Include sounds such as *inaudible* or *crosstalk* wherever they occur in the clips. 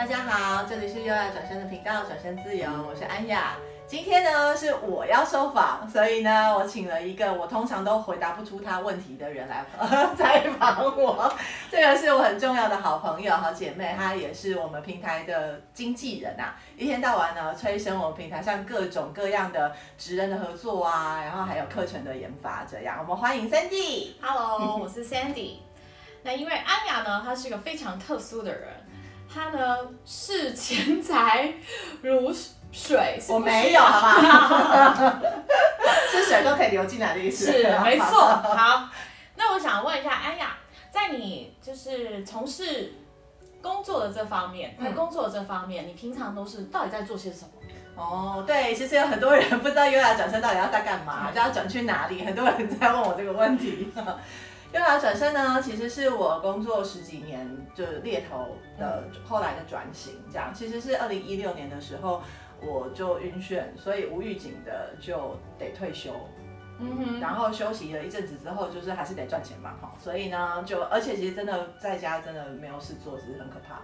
大家好，这里是优雅转身的频道，转身自由，我是安雅。今天呢是我要受访，所以呢我请了一个我通常都回答不出他问题的人来 *laughs* 采访我。这个是我很重要的好朋友、好姐妹，她也是我们平台的经纪人啊，一天到晚呢催生我们平台上各种各样的职人的合作啊，然后还有课程的研发，这样我们欢迎 Sandy。Hello，我是 Sandy。那因为安雅呢，她是一个非常特殊的人，她呢视钱财如水，我没有，好吧？是水都可以流进来的意思。是，没错。好，那我想问一下安雅，在你就是从事工作的这方面，在工作的这方面，嗯、你平常都是到底在做些什么？哦，对，其实有很多人不知道优雅转身到底要在干嘛，就要转去哪里，很多人在问我这个问题。优雅转身呢，其实是我工作十几年就是猎头的后来的转型，这样。其实是二零一六年的时候我就晕眩，所以无预警的就得退休，嗯哼，然后休息了一阵子之后，就是还是得赚钱嘛，哈，所以呢就而且其实真的在家真的没有事做，只是很可怕，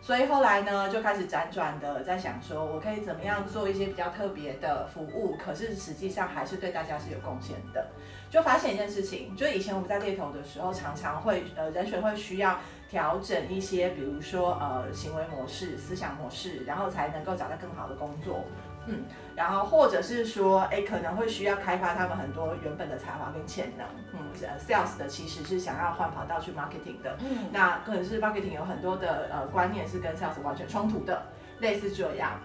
所以后来呢就开始辗转的在想说，我可以怎么样做一些比较特别的服务，可是实际上还是对大家是有贡献的。就发现一件事情，就以前我们在猎头的时候，常常会呃人选会需要调整一些，比如说呃行为模式、思想模式，然后才能够找到更好的工作，嗯，然后或者是说，哎，可能会需要开发他们很多原本的才华跟潜能，嗯，sales 的其实是想要换跑道去 marketing 的，嗯，那可能是 marketing 有很多的呃观念是跟 sales 完全冲突的，类似这样，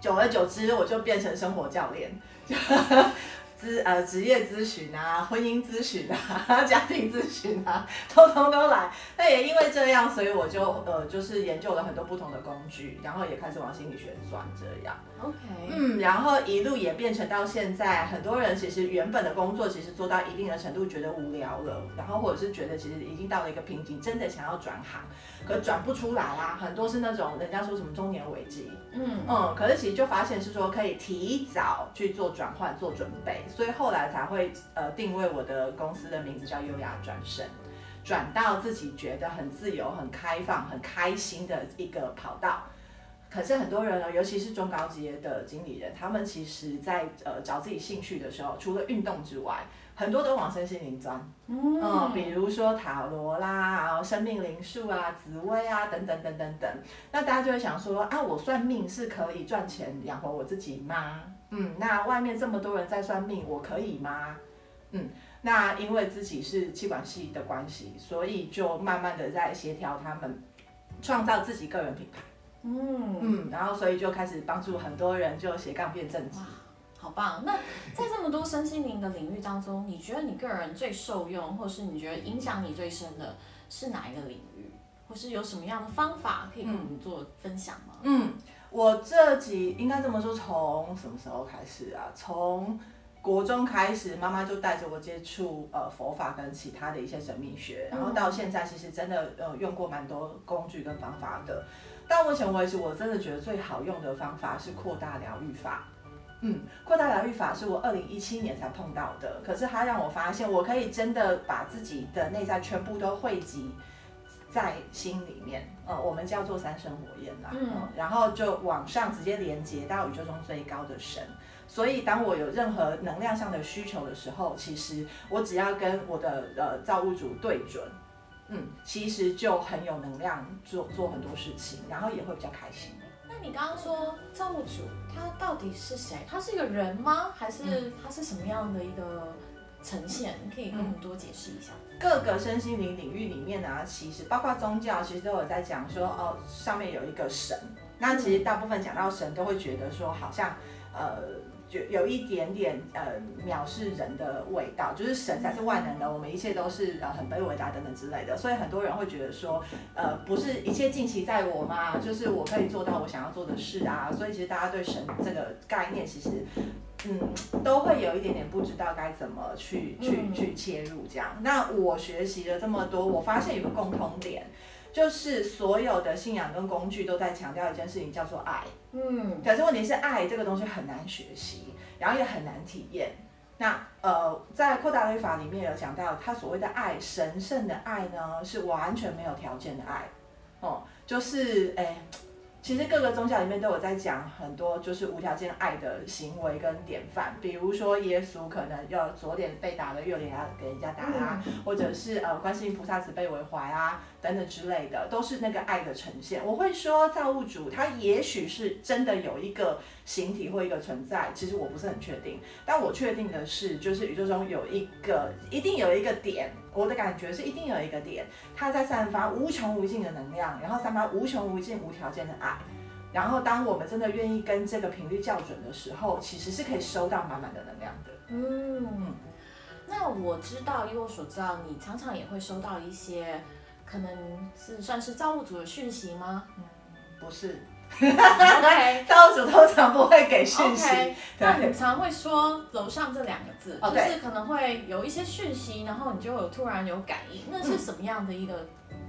久而久之，我就变成生活教练。*laughs* 咨呃职业咨询啊，婚姻咨询啊，*laughs* 家庭咨询啊，通通都来。那也因为这样，所以我就呃就是研究了很多不同的工具，然后也开始往心理学转这样。OK，嗯，然后一路也变成到现在，很多人其实原本的工作其实做到一定的程度觉得无聊了，然后或者是觉得其实已经到了一个瓶颈，真的想要转行，可转不出来啊。很多是那种人家说什么中年危机，嗯嗯，可是其实就发现是说可以提早去做转换做准备。所以后来才会呃定位我的公司的名字叫优雅转身，转到自己觉得很自由、很开放、很开心的一个跑道。可是很多人呢，尤其是中高阶的经理人，他们其实在呃找自己兴趣的时候，除了运动之外，很多都往身心灵钻。嗯，嗯，比如说塔罗啦，然后生命灵数啊、紫微啊等等等等等。那大家就会想说啊，我算命是可以赚钱养活我自己吗？嗯，那外面这么多人在算命，我可以吗？嗯，那因为自己是气管系的关系，所以就慢慢的在协调他们，创造自己个人品牌。嗯嗯，然后所以就开始帮助很多人就斜杠变正职。哇，好棒！那在这么多身心灵的领域当中，你觉得你个人最受用，或是你觉得影响你最深的是哪一个领域，或是有什么样的方法可以跟我们做分享吗？嗯。嗯我这几应该这么说，从什么时候开始啊？从国中开始，妈妈就带着我接触呃佛法跟其他的一些神秘学，然后到现在，其实真的呃用过蛮多工具跟方法的。到目前为止，我真的觉得最好用的方法是扩大疗愈法。嗯，扩大疗愈法是我二零一七年才碰到的，可是它让我发现，我可以真的把自己的内在全部都汇集。在心里面，呃，我们叫做三生火焰啦，嗯，然后就往上直接连接到宇宙中最高的神。所以，当我有任何能量上的需求的时候，其实我只要跟我的呃造物主对准，嗯，其实就很有能量做做很多事情，然后也会比较开心。那你刚刚说造物主他到底是谁？他是一个人吗？还是他是什么样的一个？呈现，你可以跟我们多解释一下。各个身心灵领域里面呢，其实包括宗教，其实都有在讲说，哦，上面有一个神。那其实大部分讲到神，都会觉得说，好像，呃，就有一点点呃藐视人的味道，就是神才是万能的，我们一切都是呃很卑微的等等之类的。所以很多人会觉得说，呃，不是一切尽其在我吗？就是我可以做到我想要做的事啊。所以其实大家对神这个概念，其实。嗯，都会有一点点不知道该怎么去去去切入这样。那我学习了这么多，我发现有个共通点，就是所有的信仰跟工具都在强调一件事情，叫做爱。嗯，可是问题是，爱这个东西很难学习，然后也很难体验。那呃，在扩大律法里面有讲到，他所谓的爱，神圣的爱呢，是完全没有条件的爱。哦，就是哎。其实各个宗教里面都有在讲很多就是无条件爱的行为跟典范，比如说耶稣可能要左脸被打了，右脸要给人家打啊，嗯、或者是呃观世音菩萨慈悲为怀啊等等之类的，都是那个爱的呈现。我会说造物主他也许是真的有一个形体或一个存在，其实我不是很确定，但我确定的是，就是宇宙中有一个一定有一个点，我的感觉是一定有一个点，它在散发无穷无尽的能量，然后散发无穷无尽无条件的爱。然后，当我们真的愿意跟这个频率校准的时候，其实是可以收到满满的能量的。嗯，那我知道，因为我所知道，你常常也会收到一些可能是算是造物主的讯息吗？嗯，不是。OK，*laughs* 造物主通常不会给讯息。Okay, 那你常会说“楼上”这两个字，oh, 就是可能会有一些讯息，然后你就有突然有感应，那是什么样的一个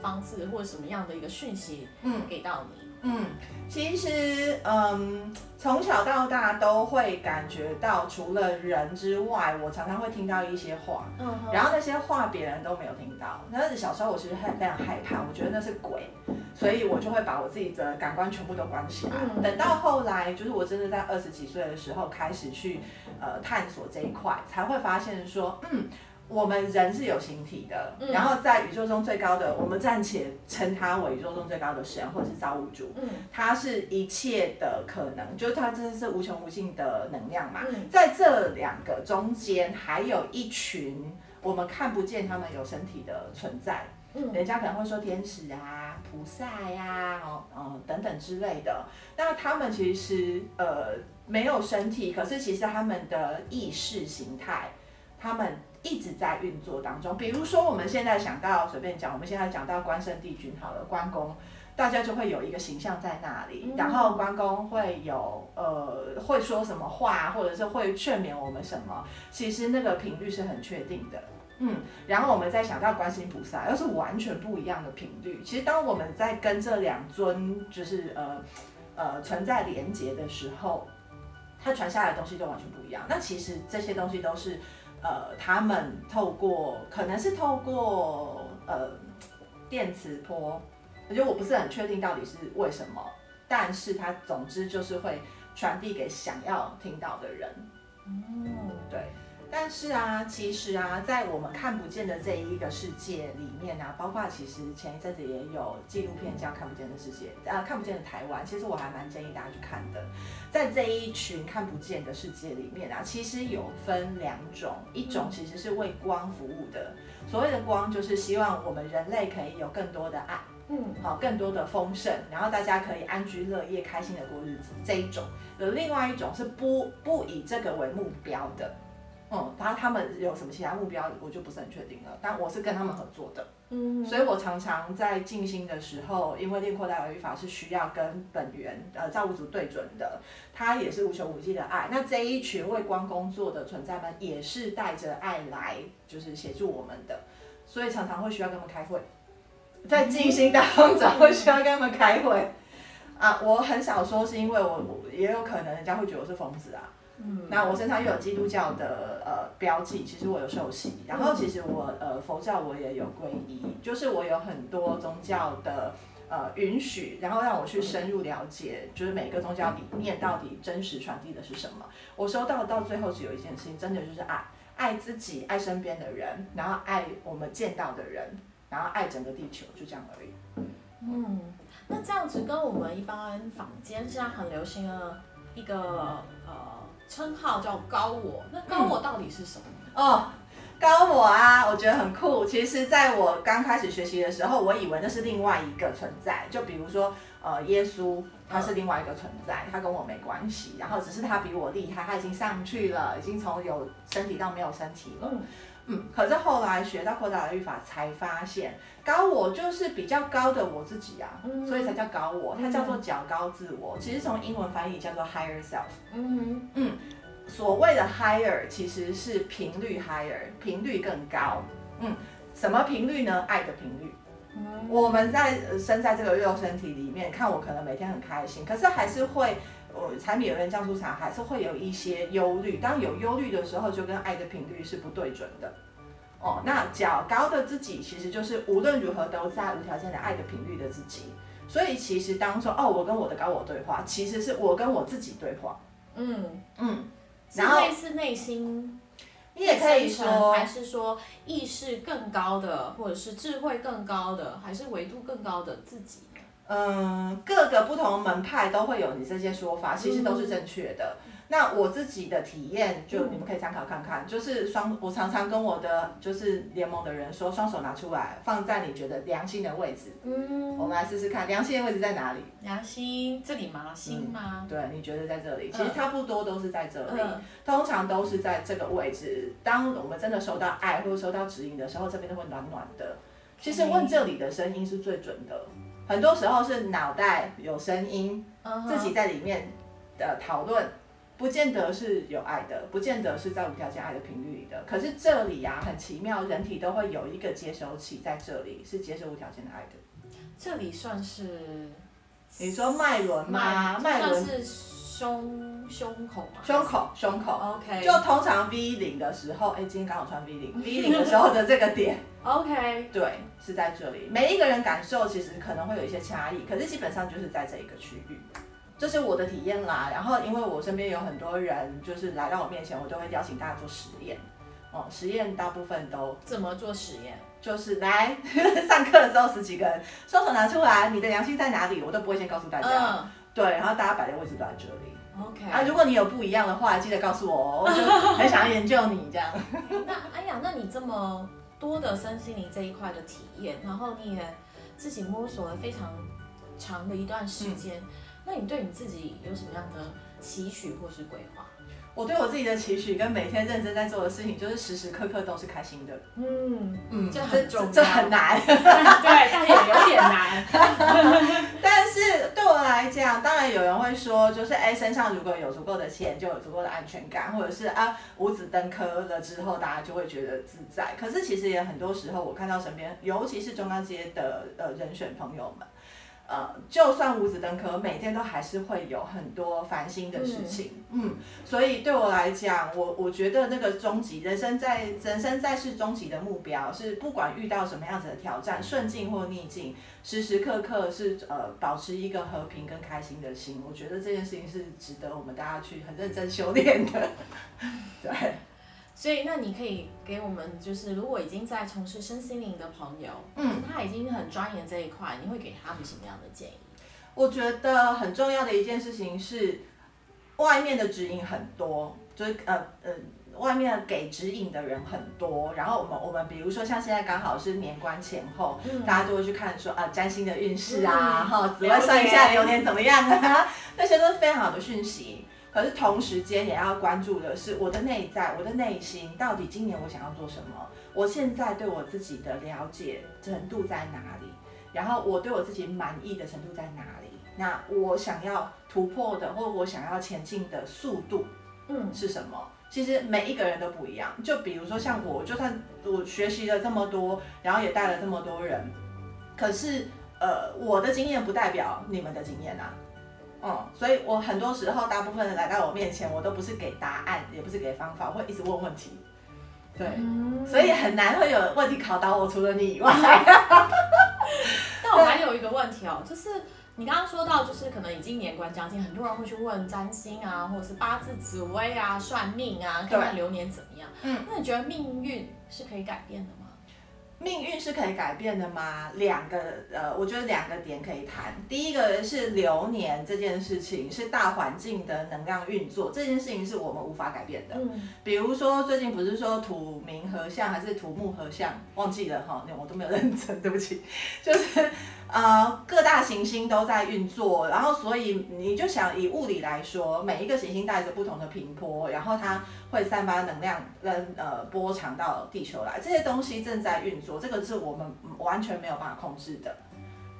方式，或者什么样的一个讯息，嗯，给到你？嗯，其实，嗯，从小到大都会感觉到，除了人之外，我常常会听到一些话，嗯哼，然后那些话别人都没有听到。但是小时候我其实很非常害怕，我觉得那是鬼，所以我就会把我自己的感官全部都关起来。嗯、等到后来，就是我真的在二十几岁的时候开始去，呃，探索这一块，才会发现说，嗯。我们人是有形体的，嗯、然后在宇宙中最高的，我们暂且称它为宇宙中最高的神，或者是造物主。嗯，它是一切的可能，就是它真的是无穷无尽的能量嘛。嗯、在这两个中间，还有一群我们看不见他们有身体的存在。嗯，人家可能会说天使啊、菩萨呀、啊，哦，嗯，等等之类的。那他们其实呃没有身体，可是其实他们的意识形态，他们。一直在运作当中，比如说我们现在想到随便讲，我们现在讲到关圣帝君好了，关公，大家就会有一个形象在那里，嗯、然后关公会有呃会说什么话，或者是会劝勉我们什么，其实那个频率是很确定的，嗯，然后我们再想到观世音菩萨，又是完全不一样的频率。其实当我们在跟这两尊就是呃呃存在连接的时候，它传下来的东西就完全不一样。那其实这些东西都是。呃，他们透过可能是透过呃电磁波，我觉得我不是很确定到底是为什么，但是它总之就是会传递给想要听到的人。嗯，对。但是啊，其实啊，在我们看不见的这一个世界里面啊，包括其实前一阵子也有纪录片叫《看不见的世界》，啊，看不见的台湾，其实我还蛮建议大家去看的。在这一群看不见的世界里面啊，其实有分两种，一种其实是为光服务的，所谓的光就是希望我们人类可以有更多的爱，嗯，好，更多的丰盛，然后大家可以安居乐业、开心的过日子。这一种，有另外一种是不不以这个为目标的。嗯，然后他们有什么其他目标，我就不是很确定了。但我是跟他们合作的，嗯，所以我常常在静心的时候，因为练扩大疗愈法是需要跟本源呃造物主对准的，它也是无穷无尽的爱。那这一群为光工作的存在们，也是带着爱来，就是协助我们的，所以常常会需要跟他们开会，在静心当中会需要跟他们开会啊。我很少说是因为我，我也有可能人家会觉得我是疯子啊。嗯，那我身上又有基督教的呃标记，其实我有受洗，然后其实我呃佛教我也有皈依，就是我有很多宗教的呃允许，然后让我去深入了解，就是每个宗教里面到底真实传递的是什么。我收到到最后只有一件事情，真的就是爱，爱自己，爱身边的人，然后爱我们见到的人，然后爱整个地球，就这样而已。嗯，那这样子跟我们一般坊间现在很流行的一个呃。称号叫高我，那高我到底是什么？嗯、哦，高我啊，我觉得很酷。其实，在我刚开始学习的时候，我以为那是另外一个存在。就比如说，呃，耶稣他是另外一个存在，他跟我没关系。然后只是他比我厉害，他已经上去了，已经从有身体到没有身体了。嗯嗯，可是后来学到扩大疗愈法，才发现高我就是比较高的我自己啊，嗯、所以才叫高我，它叫做较高自我。其实从英文翻译叫做 higher self。嗯嗯，所谓的 higher 其实是频率 higher，频率更高。嗯，什么频率呢？爱的频率。嗯、我们在生在这个肉身体里面，看我可能每天很开心，可是还是会。呃，柴米油盐酱醋茶还是会有一些忧虑。当有忧虑的时候，就跟爱的频率是不对准的。哦，那较高的自己，其实就是无论如何都在无条件的爱的频率的自己。所以其实当说哦，我跟我的高我对话，其实是我跟我自己对话。嗯嗯，然后类似内心，你也可以说，还是说意识更高的，或者是智慧更高的，还是维度更高的自己？嗯，各个不同门派都会有你这些说法，其实都是正确的。嗯那我自己的体验，就你们可以参考看看，嗯、就是双，我常常跟我的就是联盟的人说，双手拿出来，放在你觉得良心的位置。嗯，我们来试试看，良心的位置在哪里？良心这里吗？心吗？嗯、对，你觉得在这里？其实差不多都是在这里，嗯、通常都是在这个位置。当我们真的收到爱或者收到指引的时候，这边都会暖暖的。其实问这里的声音是最准的，很多时候是脑袋有声音，嗯、自己在里面的讨论。不见得是有爱的，不见得是在无条件爱的频率里的。可是这里呀、啊，很奇妙，人体都会有一个接收器在这里，是接受无条件的爱的。这里算是，你说脉轮吗？脉轮是胸胸口吗？胸口，胸口。OK。就通常 V 领的时候，哎，今天刚好穿 V 领，V 领的时候的这个点。OK。对，是在这里。每一个人感受其实可能会有一些差异，可是基本上就是在这一个区域。这是我的体验啦，然后因为我身边有很多人，就是来到我面前，我都会邀请大家做实验。哦，实验大部分都怎么做实验？就是来 *laughs* 上课的时候，十几个人双手拿出来，你的良心在哪里？我都不会先告诉大家。嗯、对，然后大家摆的位置都在这里。OK。啊，如果你有不一样的话，记得告诉我哦，我就 *laughs* 很想要研究你这样。那哎呀，那你这么多的身心灵这一块的体验，然后你也自己摸索了非常长的一段时间。嗯那你对你自己有什么样的期许或是规划？我对我自己的期许跟每天认真在做的事情，就是时时刻刻都是开心的。嗯嗯，这很重要，这很难，*laughs* *laughs* 对，但也有点难。*laughs* 但是对我来讲，当然有人会说，就是哎，身上如果有足够的钱，就有足够的安全感，或者是啊，五子登科了之后，大家就会觉得自在。可是其实也很多时候，我看到身边，尤其是中高阶的呃人选朋友们。呃，就算五子登科，每天都还是会有很多烦心的事情。嗯，嗯，所以对我来讲，我我觉得那个终极人生在人生在世终极的目标是，不管遇到什么样子的挑战，顺境或逆境，时时刻刻是呃保持一个和平跟开心的心。我觉得这件事情是值得我们大家去很认真修炼的。*laughs* 对。所以，那你可以给我们，就是如果已经在从事身心灵的朋友，嗯，他已经很专研这一块，你会给他们什么样的建议？我觉得很重要的一件事情是，外面的指引很多，就是呃呃，外面给指引的人很多。然后我们我们比如说像现在刚好是年关前后，嗯、大家就会去看说啊占星的运势啊，哈、嗯，紫微算一下流年怎么样啊，那些都是非常好的讯息。可是同时间也要关注的是我的内在，我的内心到底今年我想要做什么？我现在对我自己的了解程度在哪里？然后我对我自己满意的程度在哪里？那我想要突破的，或我想要前进的速度，嗯，是什么？嗯、其实每一个人都不一样。就比如说像我，就算我学习了这么多，然后也带了这么多人，可是呃，我的经验不代表你们的经验啊。嗯，所以我很多时候，大部分人来到我面前，我都不是给答案，也不是给方法，我会一直问问题。对，嗯、所以很难会有问题考倒我，除了你以外。但我还有一个问题哦，就是你刚刚说到，就是可能已经年关将近，很多人会去问占星啊，或者是八字、紫微啊、算命啊，看看流年怎么样。嗯，那你觉得命运是可以改变的吗？命运是可以改变的吗？两个呃，我觉得两个点可以谈。第一个是流年这件事情，是大环境的能量运作，这件事情是我们无法改变的。嗯，比如说最近不是说土冥合相还是土木合相，忘记了哈，那我都没有认真，对不起，*laughs* 就是。呃，各大行星都在运作，然后所以你就想以物理来说，每一个行星带着不同的频波，然后它会散发能量跟呃波长到地球来，这些东西正在运作，这个是我们完全没有办法控制的。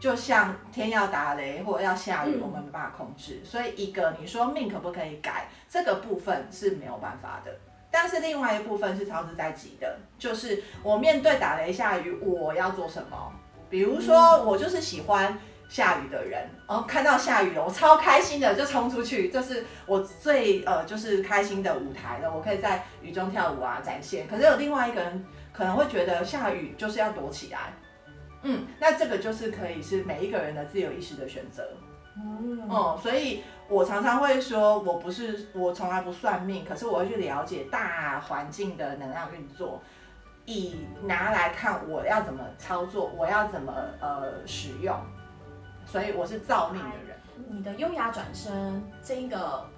就像天要打雷或者要下雨，我们没办法控制。所以一个你说命可不可以改，这个部分是没有办法的。但是另外一部分是超之在即的，就是我面对打雷下雨，我要做什么？比如说，我就是喜欢下雨的人，然后看到下雨了，我超开心的，就冲出去，这是我最呃就是开心的舞台了，我可以在雨中跳舞啊，展现。可是有另外一个人可能会觉得下雨就是要躲起来，嗯，那这个就是可以是每一个人的自由意识的选择。嗯，哦，所以我常常会说，我不是，我从来不算命，可是我会去了解大环境的能量运作，以拿来看我要怎么操作，我要怎么呃使用。所以我是造命的人。你的优雅转身这一个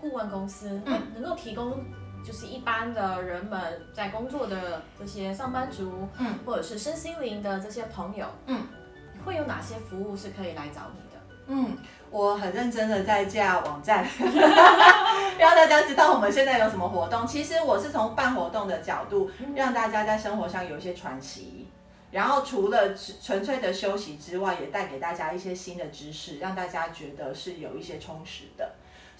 顾问公司，嗯，能够提供就是一般的人们在工作的这些上班族，嗯，或者是身心灵的这些朋友，嗯，会有哪些服务是可以来找你的？嗯，我很认真的在架网站，*laughs* *laughs* 让大家知道我们现在有什么活动。其实我是从办活动的角度，让大家在生活上有一些传奇。然后除了纯粹的休息之外，也带给大家一些新的知识，让大家觉得是有一些充实的。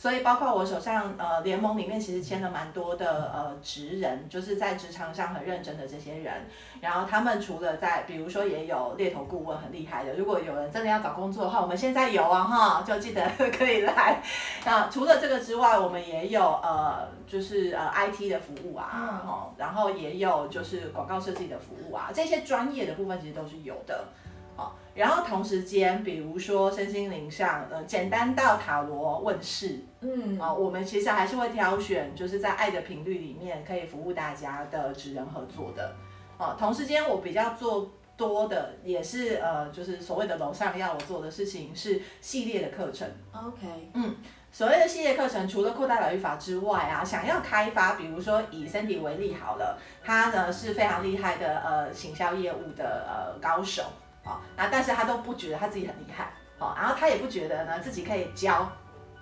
所以包括我手上呃联盟里面其实签了蛮多的呃职人，就是在职场上很认真的这些人。然后他们除了在比如说也有猎头顾问很厉害的，如果有人真的要找工作的话，我们现在有啊哈，就记得 *laughs* 可以来。那除了这个之外，我们也有呃就是呃 IT 的服务啊，哦，然后也有就是广告设计的服务啊，这些专业的部分其实都是有的。然后同时间，比如说身心灵上，呃，简单到塔罗问世，嗯，啊，我们其实还是会挑选，就是在爱的频率里面可以服务大家的职人合作的，啊，同时间我比较做多的也是呃，就是所谓的楼上要我做的事情是系列的课程，OK，嗯，所谓的系列课程，除了扩大疗愈法之外啊，想要开发，比如说以 Sandy 为例好了，他呢是非常厉害的呃行销业务的呃高手。那但是他都不觉得他自己很厉害，哦，然后他也不觉得呢自己可以教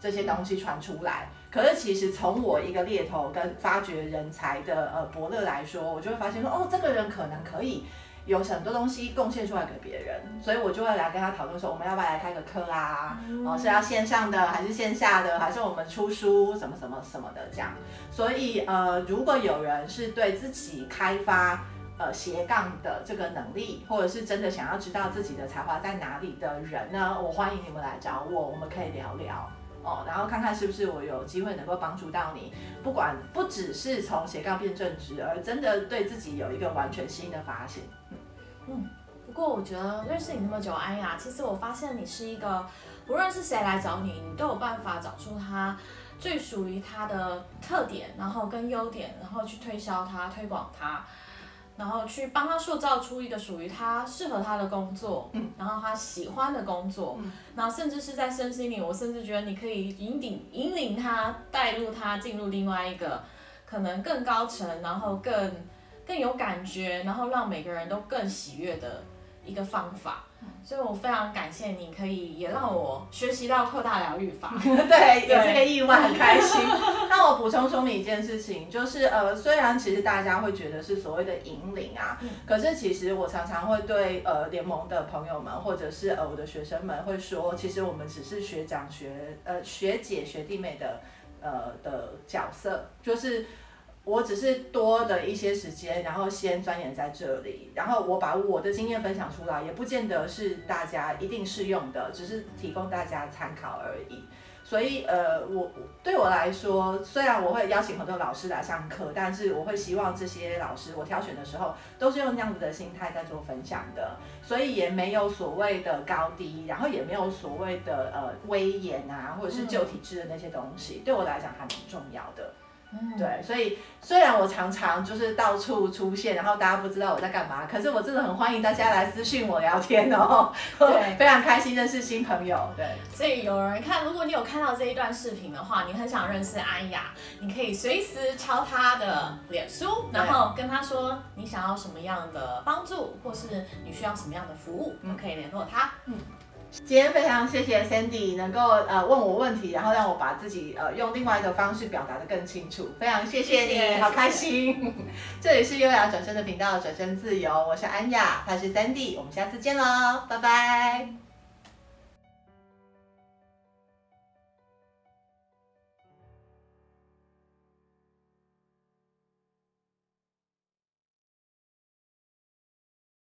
这些东西传出来。可是其实从我一个猎头跟发掘人才的呃伯乐来说，我就会发现说，哦，这个人可能可以有很多东西贡献出来给别人，所以我就会来跟他讨论说，我们要不要来开个课啊？哦，是要线上的还是线下的，还是我们出书什么什么什么的这样。所以呃，如果有人是对自己开发。呃，斜杠的这个能力，或者是真的想要知道自己的才华在哪里的人呢，我欢迎你们来找我，我们可以聊聊哦，然后看看是不是我有机会能够帮助到你，不管不只是从斜杠变正职，而真的对自己有一个完全新的发现。嗯，嗯，不过我觉得认识你那么久，安雅，其实我发现你是一个，不论是谁来找你，你都有办法找出他最属于他的特点，然后跟优点，然后去推销他，推广他。然后去帮他塑造出一个属于他适合他的工作，嗯，然后他喜欢的工作，嗯，然后甚至是在身心里，我甚至觉得你可以引领引领他带入他进入另外一个可能更高层，然后更更有感觉，然后让每个人都更喜悦的一个方法。所以我非常感谢你，可以也让我学习到扩大疗愈法。*laughs* 对，也是个意外，很开心。*laughs* 那我补充说明一件事情，就是呃，虽然其实大家会觉得是所谓的引领啊，嗯、可是其实我常常会对呃联盟的朋友们，或者是呃我的学生们会说，其实我们只是学长学呃学姐学弟妹的呃的角色，就是。我只是多了一些时间，然后先钻研在这里，然后我把我的经验分享出来，也不见得是大家一定适用的，只是提供大家参考而已。所以，呃，我对我来说，虽然我会邀请很多老师来上课，但是我会希望这些老师我挑选的时候，都是用这样子的心态在做分享的，所以也没有所谓的高低，然后也没有所谓的呃威严啊，或者是旧体制的那些东西，对我来讲还蛮重要的。嗯、对，所以虽然我常常就是到处出现，然后大家不知道我在干嘛，可是我真的很欢迎大家来私信我聊天哦，对，*laughs* 非常开心认识新朋友。对，所以有人看，如果你有看到这一段视频的话，你很想认识安雅，你可以随时敲她的脸书，然后跟她说你想要什么样的帮助，或是你需要什么样的服务，我们，可以联络她。嗯。今天非常谢谢 Sandy 能够呃问我问题，然后让我把自己呃用另外一个方式表达的更清楚，非常谢谢你，谢谢好开心。*laughs* 这里是优雅转身的频道，转身自由，我是安雅，她是 Sandy，我们下次见喽，拜拜。